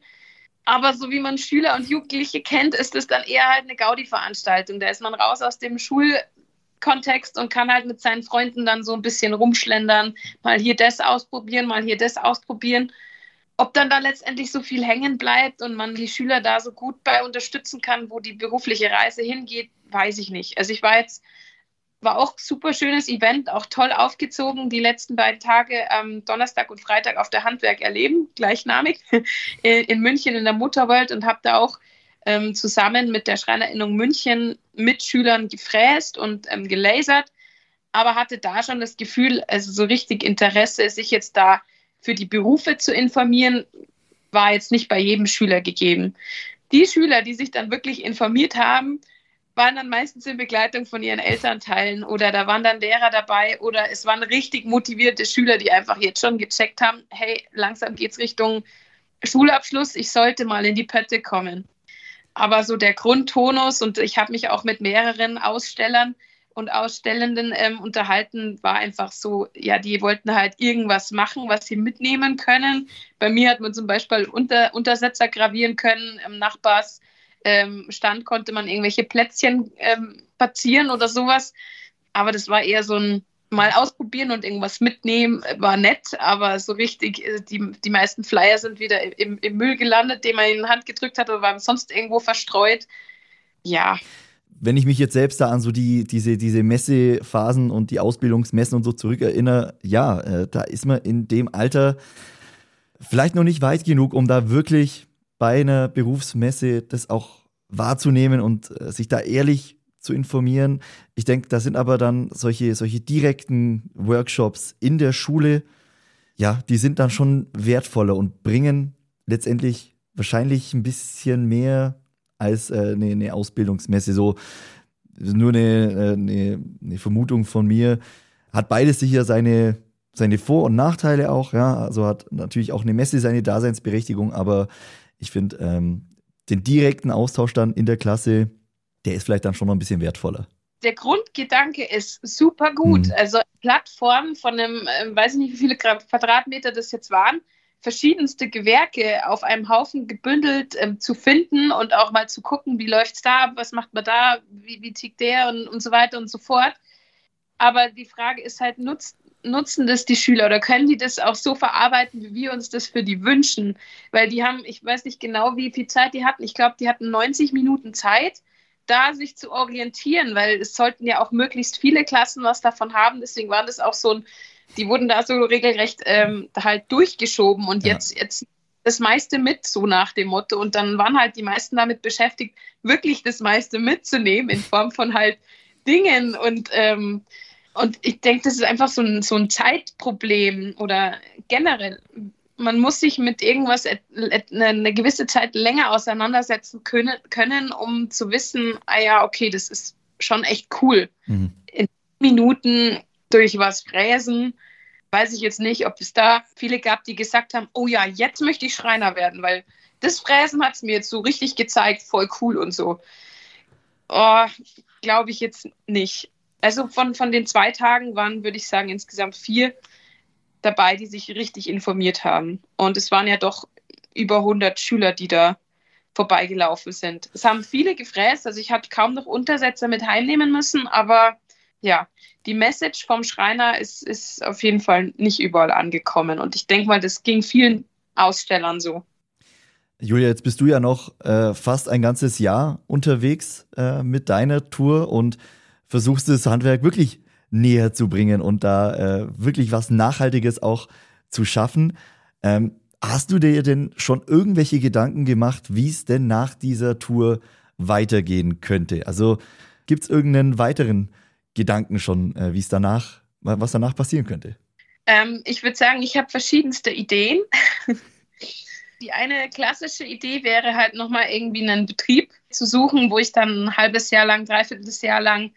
Aber so wie man Schüler und Jugendliche kennt, ist es dann eher halt eine Gaudi-Veranstaltung. Da ist man raus aus dem Schulkontext und kann halt mit seinen Freunden dann so ein bisschen rumschlendern, mal hier das ausprobieren, mal hier das ausprobieren. Ob dann da letztendlich so viel hängen bleibt und man die Schüler da so gut bei unterstützen kann, wo die berufliche Reise hingeht, weiß ich nicht. Also ich war jetzt war auch super schönes Event, auch toll aufgezogen. Die letzten beiden Tage, ähm, Donnerstag und Freitag auf der Handwerk erleben, gleichnamig, in, München in der Mutterwelt und habe da auch ähm, zusammen mit der Schreinerinnung München mit Schülern gefräst und ähm, gelasert, aber hatte da schon das Gefühl, also so richtig Interesse, sich jetzt da für die Berufe zu informieren, war jetzt nicht bei jedem Schüler gegeben. Die Schüler, die sich dann wirklich informiert haben, waren dann meistens in Begleitung von ihren Elternteilen oder da waren dann Lehrer dabei oder es waren richtig motivierte Schüler, die einfach jetzt schon gecheckt haben, hey, langsam geht es Richtung Schulabschluss, ich sollte mal in die Pötte kommen. Aber so der Grundtonus und ich habe mich auch mit mehreren Ausstellern und Ausstellenden ähm, unterhalten, war einfach so, ja, die wollten halt irgendwas machen, was sie mitnehmen können. Bei mir hat man zum Beispiel Unter Untersetzer gravieren können im Nachbars ähm, stand, konnte man irgendwelche Plätzchen ähm, spazieren oder sowas. Aber das war eher so ein mal ausprobieren und irgendwas mitnehmen, war nett, aber so richtig, äh, die, die meisten Flyer sind wieder im, im Müll gelandet, den man in die Hand gedrückt hat oder waren sonst irgendwo verstreut. Ja. Wenn ich mich jetzt selbst da an so die, diese, diese Messephasen und die Ausbildungsmessen und so zurückerinnere, ja, äh, da ist man in dem Alter vielleicht noch nicht weit genug, um da wirklich bei einer Berufsmesse das auch wahrzunehmen und äh, sich da ehrlich zu informieren. Ich denke, da sind aber dann solche, solche direkten Workshops in der Schule, ja, die sind dann schon wertvoller und bringen letztendlich wahrscheinlich ein bisschen mehr als äh, eine, eine, Ausbildungsmesse. So nur eine, äh, eine, eine, Vermutung von mir. Hat beides sicher seine, seine Vor- und Nachteile auch, ja. Also hat natürlich auch eine Messe seine Daseinsberechtigung, aber ich finde, ähm, den direkten Austausch dann in der Klasse, der ist vielleicht dann schon noch ein bisschen wertvoller. Der Grundgedanke ist super gut. Mhm. Also Plattformen von einem, äh, weiß ich nicht, wie viele Quadratmeter das jetzt waren, verschiedenste Gewerke auf einem Haufen gebündelt ähm, zu finden und auch mal zu gucken, wie läuft es da, was macht man da, wie, wie tickt der und, und so weiter und so fort. Aber die Frage ist halt, nutzt, nutzen das die Schüler oder können die das auch so verarbeiten, wie wir uns das für die wünschen? Weil die haben, ich weiß nicht genau, wie viel Zeit die hatten. Ich glaube, die hatten 90 Minuten Zeit, da sich zu orientieren, weil es sollten ja auch möglichst viele Klassen was davon haben. Deswegen waren das auch so ein, die wurden da so regelrecht ähm, halt durchgeschoben und ja. jetzt, jetzt das meiste mit, so nach dem Motto. Und dann waren halt die meisten damit beschäftigt, wirklich das meiste mitzunehmen in Form von halt Dingen und ähm, und ich denke, das ist einfach so ein, so ein Zeitproblem oder generell. Man muss sich mit irgendwas eine gewisse Zeit länger auseinandersetzen können, können, um zu wissen, ah ja, okay, das ist schon echt cool. Mhm. In Minuten durch was fräsen, weiß ich jetzt nicht, ob es da viele gab, die gesagt haben, oh ja, jetzt möchte ich Schreiner werden, weil das Fräsen hat es mir jetzt so richtig gezeigt, voll cool und so. Oh, glaube ich jetzt nicht. Also von, von den zwei Tagen waren, würde ich sagen, insgesamt vier dabei, die sich richtig informiert haben. Und es waren ja doch über 100 Schüler, die da vorbeigelaufen sind. Es haben viele gefräst, also ich hatte kaum noch Untersetzer mit heimnehmen müssen, aber ja, die Message vom Schreiner ist, ist auf jeden Fall nicht überall angekommen. Und ich denke mal, das ging vielen Ausstellern so. Julia, jetzt bist du ja noch äh, fast ein ganzes Jahr unterwegs äh, mit deiner Tour und versuchst das Handwerk wirklich näher zu bringen und da äh, wirklich was Nachhaltiges auch zu schaffen. Ähm, hast du dir denn schon irgendwelche Gedanken gemacht, wie es denn nach dieser Tour weitergehen könnte? Also gibt es irgendeinen weiteren Gedanken schon, äh, wie es danach, was danach passieren könnte? Ähm, ich würde sagen, ich habe verschiedenste Ideen. Die eine klassische Idee wäre halt nochmal irgendwie einen Betrieb zu suchen, wo ich dann ein halbes Jahr lang, dreiviertel Jahr lang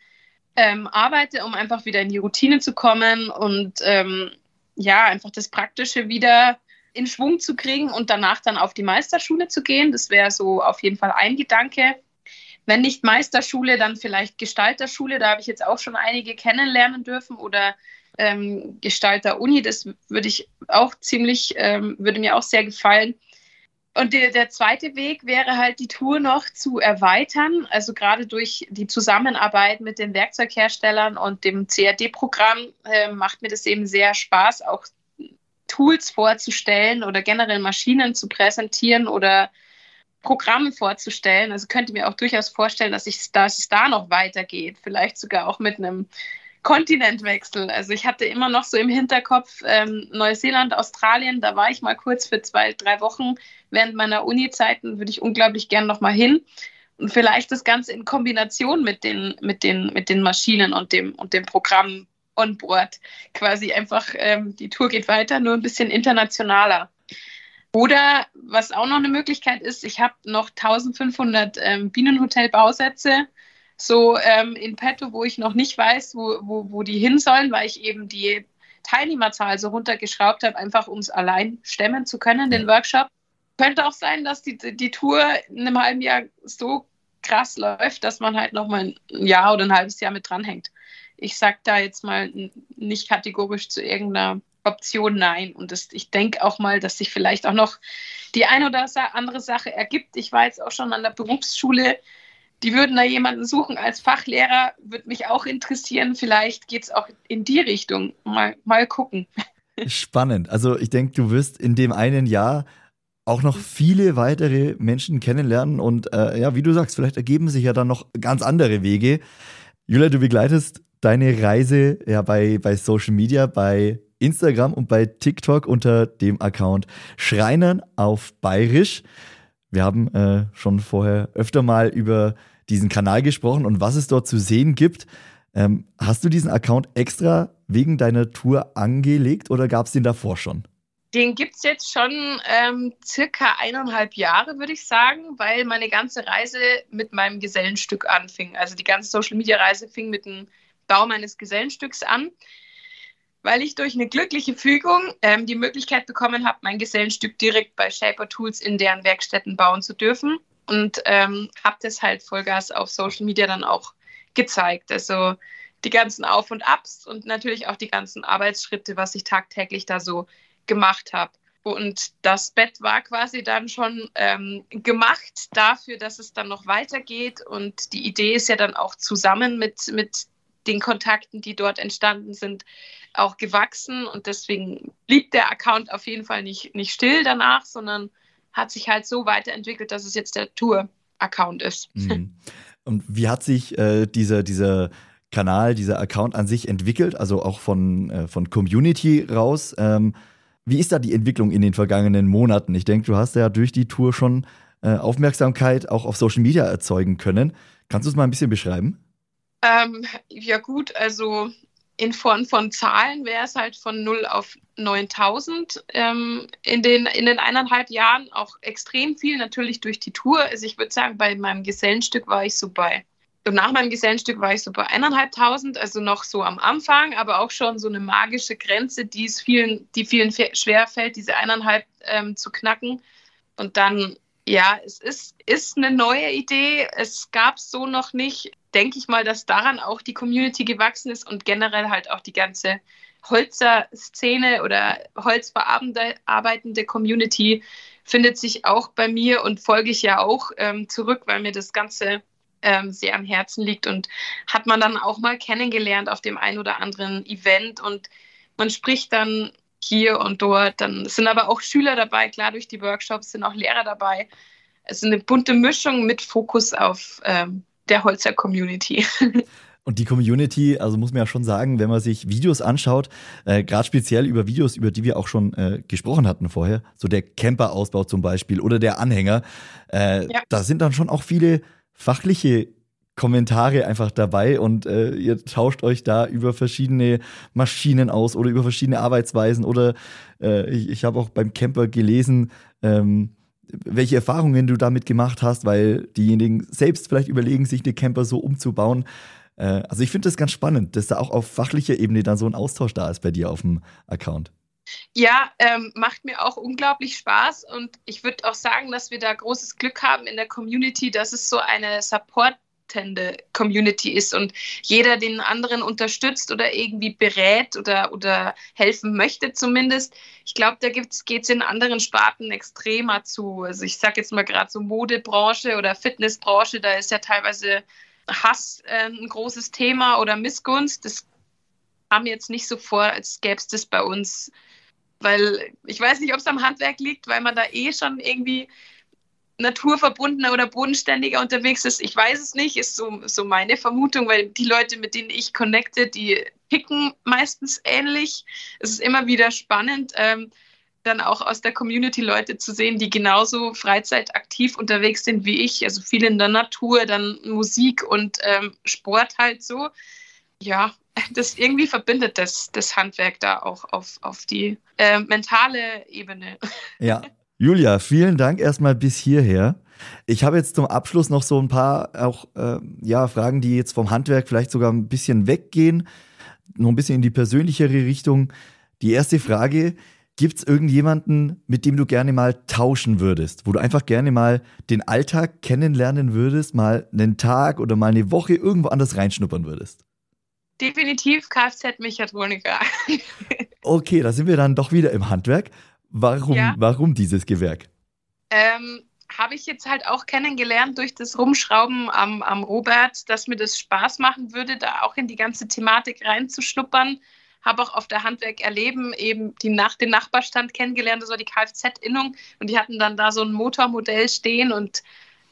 ähm, arbeite, um einfach wieder in die Routine zu kommen und ähm, ja, einfach das Praktische wieder in Schwung zu kriegen und danach dann auf die Meisterschule zu gehen. Das wäre so auf jeden Fall ein Gedanke. Wenn nicht Meisterschule, dann vielleicht Gestalterschule. Da habe ich jetzt auch schon einige kennenlernen dürfen oder ähm, Gestalter Uni. Das würde ich auch ziemlich, ähm, würde mir auch sehr gefallen. Und der, der zweite Weg wäre halt, die Tour noch zu erweitern. Also gerade durch die Zusammenarbeit mit den Werkzeugherstellern und dem CAD-Programm äh, macht mir das eben sehr Spaß, auch Tools vorzustellen oder generell Maschinen zu präsentieren oder Programme vorzustellen. Also könnte mir auch durchaus vorstellen, dass, ich, dass es da noch weitergeht. Vielleicht sogar auch mit einem Kontinentwechsel. Also ich hatte immer noch so im Hinterkopf ähm, Neuseeland, Australien. Da war ich mal kurz für zwei, drei Wochen während meiner Uni-Zeiten. Würde ich unglaublich gern noch mal hin. Und vielleicht das Ganze in Kombination mit den, mit den, mit den Maschinen und dem, und dem Programm on board. Quasi einfach, ähm, die Tour geht weiter, nur ein bisschen internationaler. Oder was auch noch eine Möglichkeit ist, ich habe noch 1500 ähm, Bienenhotel-Bausätze so ähm, in petto, wo ich noch nicht weiß, wo, wo, wo die hin sollen, weil ich eben die Teilnehmerzahl so runtergeschraubt habe, einfach um es allein stemmen zu können, den Workshop. Könnte auch sein, dass die, die Tour in einem halben Jahr so krass läuft, dass man halt noch mal ein Jahr oder ein halbes Jahr mit dranhängt. Ich sage da jetzt mal nicht kategorisch zu irgendeiner Option nein. Und das, ich denke auch mal, dass sich vielleicht auch noch die eine oder andere Sache ergibt. Ich war jetzt auch schon an der Berufsschule. Die würden da jemanden suchen als Fachlehrer, würde mich auch interessieren. Vielleicht geht es auch in die Richtung. Mal, mal gucken. Spannend. Also ich denke, du wirst in dem einen Jahr auch noch viele weitere Menschen kennenlernen und äh, ja, wie du sagst, vielleicht ergeben sich ja dann noch ganz andere Wege. Julia, du begleitest deine Reise ja bei, bei Social Media, bei Instagram und bei TikTok unter dem Account Schreinern auf Bayerisch. Wir haben äh, schon vorher öfter mal über diesen Kanal gesprochen und was es dort zu sehen gibt. Ähm, hast du diesen Account extra wegen deiner Tour angelegt oder gab es den davor schon? Den gibt es jetzt schon ähm, circa eineinhalb Jahre, würde ich sagen, weil meine ganze Reise mit meinem Gesellenstück anfing. Also die ganze Social-Media-Reise fing mit dem Bau meines Gesellenstücks an weil ich durch eine glückliche Fügung ähm, die Möglichkeit bekommen habe, mein Gesellenstück direkt bei Shaper Tools in deren Werkstätten bauen zu dürfen. Und ähm, habe das halt Vollgas auf Social Media dann auch gezeigt. Also die ganzen Auf und Abs und natürlich auch die ganzen Arbeitsschritte, was ich tagtäglich da so gemacht habe. Und das Bett war quasi dann schon ähm, gemacht dafür, dass es dann noch weitergeht. Und die Idee ist ja dann auch zusammen mit, mit den Kontakten, die dort entstanden sind, auch gewachsen. Und deswegen blieb der Account auf jeden Fall nicht, nicht still danach, sondern hat sich halt so weiterentwickelt, dass es jetzt der Tour-Account ist. Mhm. Und wie hat sich äh, dieser, dieser Kanal, dieser Account an sich entwickelt, also auch von, äh, von Community raus? Ähm, wie ist da die Entwicklung in den vergangenen Monaten? Ich denke, du hast ja durch die Tour schon äh, Aufmerksamkeit auch auf Social Media erzeugen können. Kannst du es mal ein bisschen beschreiben? Ähm, ja gut, also in Form von Zahlen wäre es halt von 0 auf 9000 ähm, in, den, in den eineinhalb Jahren auch extrem viel, natürlich durch die Tour. Also ich würde sagen, bei meinem Gesellenstück war ich so bei, nach meinem Gesellenstück war ich so bei eineinhalbtausend, also noch so am Anfang, aber auch schon so eine magische Grenze, die es vielen, die vielen schwer fällt, diese eineinhalb ähm, zu knacken. Und dann ja, es ist, ist eine neue Idee. Es gab es so noch nicht. Denke ich mal, dass daran auch die Community gewachsen ist und generell halt auch die ganze Holzer-Szene oder holzverarbeitende Community findet sich auch bei mir und folge ich ja auch ähm, zurück, weil mir das Ganze ähm, sehr am Herzen liegt und hat man dann auch mal kennengelernt auf dem ein oder anderen Event und man spricht dann hier und dort. Dann sind aber auch Schüler dabei, klar durch die Workshops sind auch Lehrer dabei. Es ist eine bunte Mischung mit Fokus auf ähm, der Holzer Community. Und die Community, also muss man ja schon sagen, wenn man sich Videos anschaut, äh, gerade speziell über Videos, über die wir auch schon äh, gesprochen hatten vorher, so der Camper-Ausbau zum Beispiel oder der Anhänger, äh, ja. da sind dann schon auch viele fachliche Kommentare einfach dabei und äh, ihr tauscht euch da über verschiedene Maschinen aus oder über verschiedene Arbeitsweisen oder äh, ich, ich habe auch beim Camper gelesen, ähm, welche Erfahrungen du damit gemacht hast, weil diejenigen selbst vielleicht überlegen, sich eine Camper so umzubauen. Äh, also ich finde das ganz spannend, dass da auch auf fachlicher Ebene dann so ein Austausch da ist bei dir auf dem Account. Ja, ähm, macht mir auch unglaublich Spaß und ich würde auch sagen, dass wir da großes Glück haben in der Community, dass es so eine Support Community ist und jeder den anderen unterstützt oder irgendwie berät oder, oder helfen möchte zumindest. Ich glaube, da geht es in anderen Sparten extremer zu. Also ich sage jetzt mal gerade so Modebranche oder Fitnessbranche, da ist ja teilweise Hass äh, ein großes Thema oder Missgunst. Das kam jetzt nicht so vor, als gäbe es das bei uns. Weil ich weiß nicht, ob es am Handwerk liegt, weil man da eh schon irgendwie naturverbundener oder bodenständiger unterwegs ist. Ich weiß es nicht, ist so, so meine Vermutung, weil die Leute, mit denen ich connecte, die picken meistens ähnlich. Es ist immer wieder spannend. Ähm, dann auch aus der Community Leute zu sehen, die genauso freizeitaktiv unterwegs sind wie ich. Also viel in der Natur, dann Musik und ähm, Sport halt so. Ja, das irgendwie verbindet das, das Handwerk da auch auf, auf die äh, mentale Ebene. Ja. Julia, vielen Dank erstmal bis hierher. Ich habe jetzt zum Abschluss noch so ein paar auch äh, ja, Fragen, die jetzt vom Handwerk vielleicht sogar ein bisschen weggehen, noch ein bisschen in die persönlichere Richtung. Die erste Frage, Gibt es irgendjemanden, mit dem du gerne mal tauschen würdest, wo du einfach gerne mal den Alltag kennenlernen würdest, mal einen Tag oder mal eine Woche irgendwo anders reinschnuppern würdest? Definitiv Kfz-Mechatroniker. okay, da sind wir dann doch wieder im Handwerk. Warum, ja. warum dieses Gewerk? Ähm, habe ich jetzt halt auch kennengelernt durch das Rumschrauben am, am Robert, dass mir das Spaß machen würde, da auch in die ganze Thematik reinzuschnuppern habe auch auf der Handwerk erleben eben die Nach den Nachbarstand kennengelernt, das war die Kfz-Innung und die hatten dann da so ein Motormodell stehen und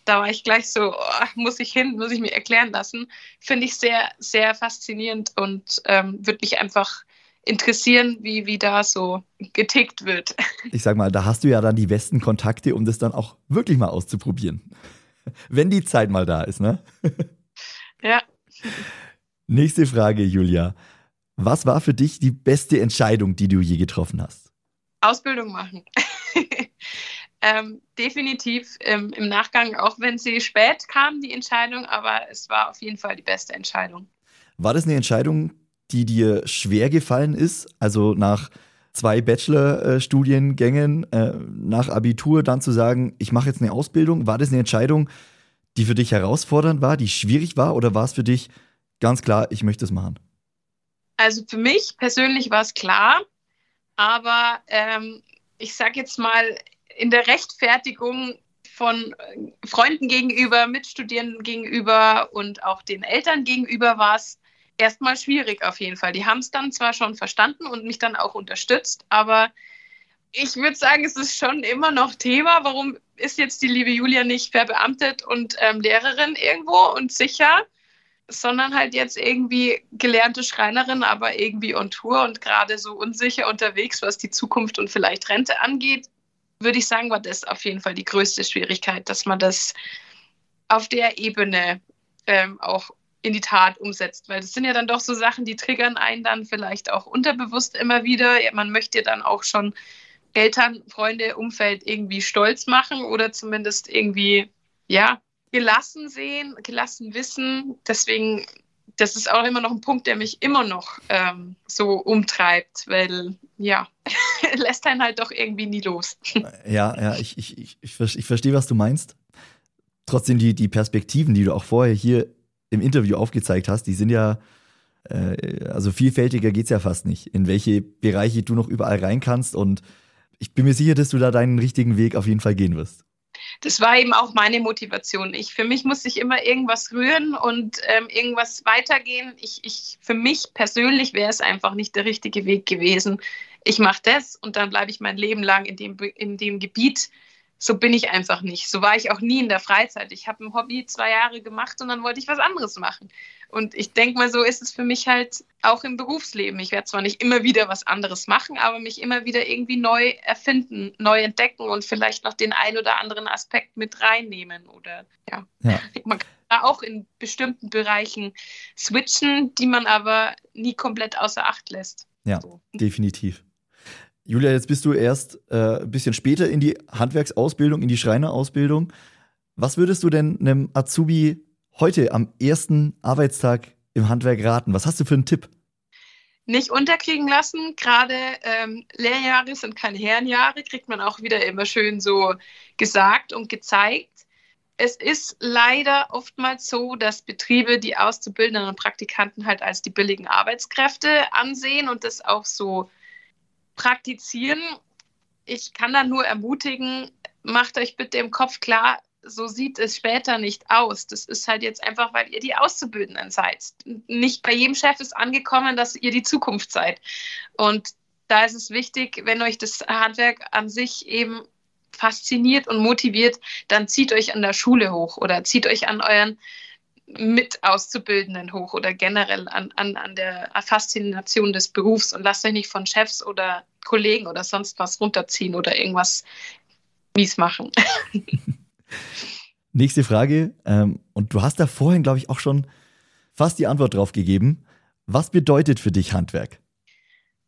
da war ich gleich so, oh, muss ich hin, muss ich mir erklären lassen. Finde ich sehr, sehr faszinierend und ähm, würde mich einfach interessieren, wie, wie da so getickt wird. Ich sag mal, da hast du ja dann die besten Kontakte, um das dann auch wirklich mal auszuprobieren. Wenn die Zeit mal da ist, ne? Ja. Nächste Frage, Julia. Was war für dich die beste Entscheidung, die du je getroffen hast? Ausbildung machen. ähm, definitiv ähm, im Nachgang, auch wenn sie spät kam, die Entscheidung, aber es war auf jeden Fall die beste Entscheidung. War das eine Entscheidung, die dir schwer gefallen ist? Also nach zwei Bachelorstudiengängen, äh, nach Abitur dann zu sagen, ich mache jetzt eine Ausbildung. War das eine Entscheidung, die für dich herausfordernd war, die schwierig war oder war es für dich ganz klar, ich möchte es machen? Also für mich persönlich war es klar, aber ähm, ich sage jetzt mal, in der Rechtfertigung von Freunden gegenüber, Mitstudierenden gegenüber und auch den Eltern gegenüber war es erstmal schwierig auf jeden Fall. Die haben es dann zwar schon verstanden und mich dann auch unterstützt, aber ich würde sagen, es ist schon immer noch Thema. Warum ist jetzt die liebe Julia nicht verbeamtet und ähm, Lehrerin irgendwo und sicher? sondern halt jetzt irgendwie gelernte Schreinerin, aber irgendwie on Tour und gerade so unsicher unterwegs, was die Zukunft und vielleicht Rente angeht, würde ich sagen, war das auf jeden Fall die größte Schwierigkeit, dass man das auf der Ebene ähm, auch in die Tat umsetzt, weil das sind ja dann doch so Sachen, die triggern einen dann vielleicht auch unterbewusst immer wieder. Man möchte dann auch schon Eltern, Freunde, Umfeld irgendwie stolz machen oder zumindest irgendwie, ja, gelassen sehen, gelassen wissen. Deswegen, das ist auch immer noch ein Punkt, der mich immer noch ähm, so umtreibt, weil ja, lässt einen halt doch irgendwie nie los. Ja, ja, ich, ich, ich, ich, verstehe, was du meinst. Trotzdem, die, die Perspektiven, die du auch vorher hier im Interview aufgezeigt hast, die sind ja äh, also vielfältiger geht's ja fast nicht, in welche Bereiche du noch überall rein kannst. Und ich bin mir sicher, dass du da deinen richtigen Weg auf jeden Fall gehen wirst. Das war eben auch meine Motivation. Ich, für mich musste ich immer irgendwas rühren und ähm, irgendwas weitergehen. Ich, ich, für mich persönlich wäre es einfach nicht der richtige Weg gewesen. Ich mache das und dann bleibe ich mein Leben lang in dem, in dem Gebiet so bin ich einfach nicht. So war ich auch nie in der Freizeit. Ich habe ein Hobby zwei Jahre gemacht und dann wollte ich was anderes machen. Und ich denke mal, so ist es für mich halt auch im Berufsleben. Ich werde zwar nicht immer wieder was anderes machen, aber mich immer wieder irgendwie neu erfinden, neu entdecken und vielleicht noch den ein oder anderen Aspekt mit reinnehmen. Oder ja, ja. man kann da auch in bestimmten Bereichen switchen, die man aber nie komplett außer Acht lässt. Ja, so. definitiv. Julia, jetzt bist du erst äh, ein bisschen später in die Handwerksausbildung, in die Schreinerausbildung. Was würdest du denn einem Azubi heute am ersten Arbeitstag im Handwerk raten? Was hast du für einen Tipp? Nicht unterkriegen lassen. Gerade ähm, Lehrjahre sind keine Herrenjahre, kriegt man auch wieder immer schön so gesagt und gezeigt. Es ist leider oftmals so, dass Betriebe die Auszubildenden und Praktikanten halt als die billigen Arbeitskräfte ansehen und das auch so praktizieren. Ich kann da nur ermutigen, macht euch bitte im Kopf klar, so sieht es später nicht aus. Das ist halt jetzt einfach, weil ihr die Auszubildenden seid. Nicht bei jedem Chef ist angekommen, dass ihr die Zukunft seid. Und da ist es wichtig, wenn euch das Handwerk an sich eben fasziniert und motiviert, dann zieht euch an der Schule hoch oder zieht euch an euren mit Auszubildenden hoch oder generell an, an, an der Faszination des Berufs und lasst euch nicht von Chefs oder Kollegen oder sonst was runterziehen oder irgendwas mies machen. Nächste Frage, ähm, und du hast da vorhin, glaube ich, auch schon fast die Antwort drauf gegeben. Was bedeutet für dich Handwerk?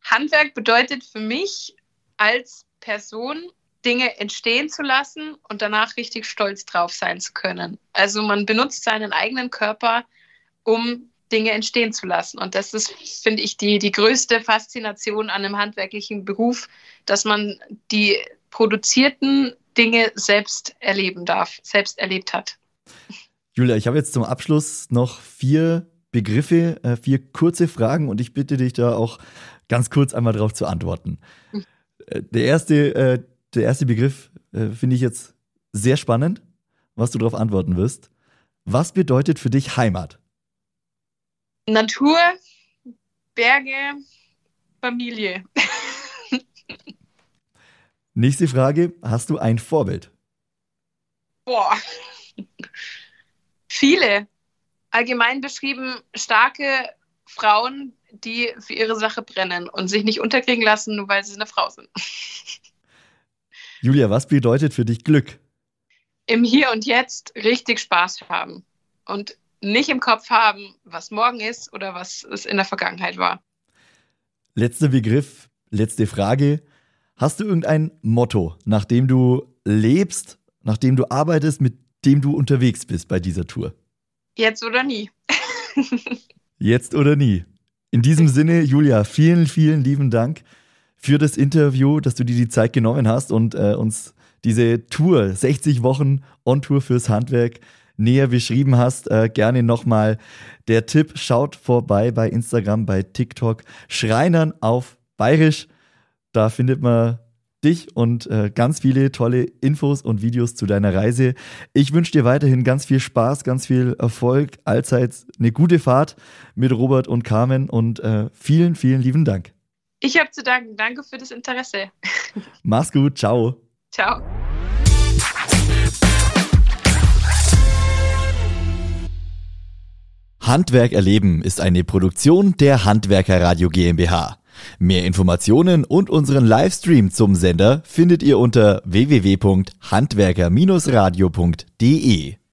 Handwerk bedeutet für mich als Person Dinge entstehen zu lassen und danach richtig stolz drauf sein zu können. Also man benutzt seinen eigenen Körper, um Dinge entstehen zu lassen. Und das ist, finde ich, die, die größte Faszination an einem handwerklichen Beruf, dass man die produzierten Dinge selbst erleben darf, selbst erlebt hat. Julia, ich habe jetzt zum Abschluss noch vier Begriffe, äh, vier kurze Fragen und ich bitte dich da auch ganz kurz einmal darauf zu antworten. Hm. Äh, der erste, äh, der erste Begriff äh, finde ich jetzt sehr spannend, was du darauf antworten wirst. Was bedeutet für dich Heimat? Natur, Berge, Familie. Nächste Frage. Hast du ein Vorbild? Boah. Viele. Allgemein beschrieben starke Frauen, die für ihre Sache brennen und sich nicht unterkriegen lassen, nur weil sie eine Frau sind. Julia, was bedeutet für dich Glück? Im Hier und Jetzt richtig Spaß haben und nicht im Kopf haben, was morgen ist oder was es in der Vergangenheit war. Letzter Begriff, letzte Frage. Hast du irgendein Motto, nach dem du lebst, nach dem du arbeitest, mit dem du unterwegs bist bei dieser Tour? Jetzt oder nie. Jetzt oder nie. In diesem Sinne, Julia, vielen, vielen lieben Dank für das Interview, dass du dir die Zeit genommen hast und äh, uns diese Tour, 60 Wochen On-Tour fürs Handwerk, näher beschrieben hast. Äh, gerne nochmal der Tipp, schaut vorbei bei Instagram, bei TikTok, Schreinern auf Bayerisch. Da findet man dich und äh, ganz viele tolle Infos und Videos zu deiner Reise. Ich wünsche dir weiterhin ganz viel Spaß, ganz viel Erfolg, allzeit eine gute Fahrt mit Robert und Carmen und äh, vielen, vielen lieben Dank. Ich habe zu danken. Danke für das Interesse. Mach's gut. Ciao. Ciao. Handwerk erleben ist eine Produktion der Handwerker Radio GmbH. Mehr Informationen und unseren Livestream zum Sender findet ihr unter www.handwerker-radio.de.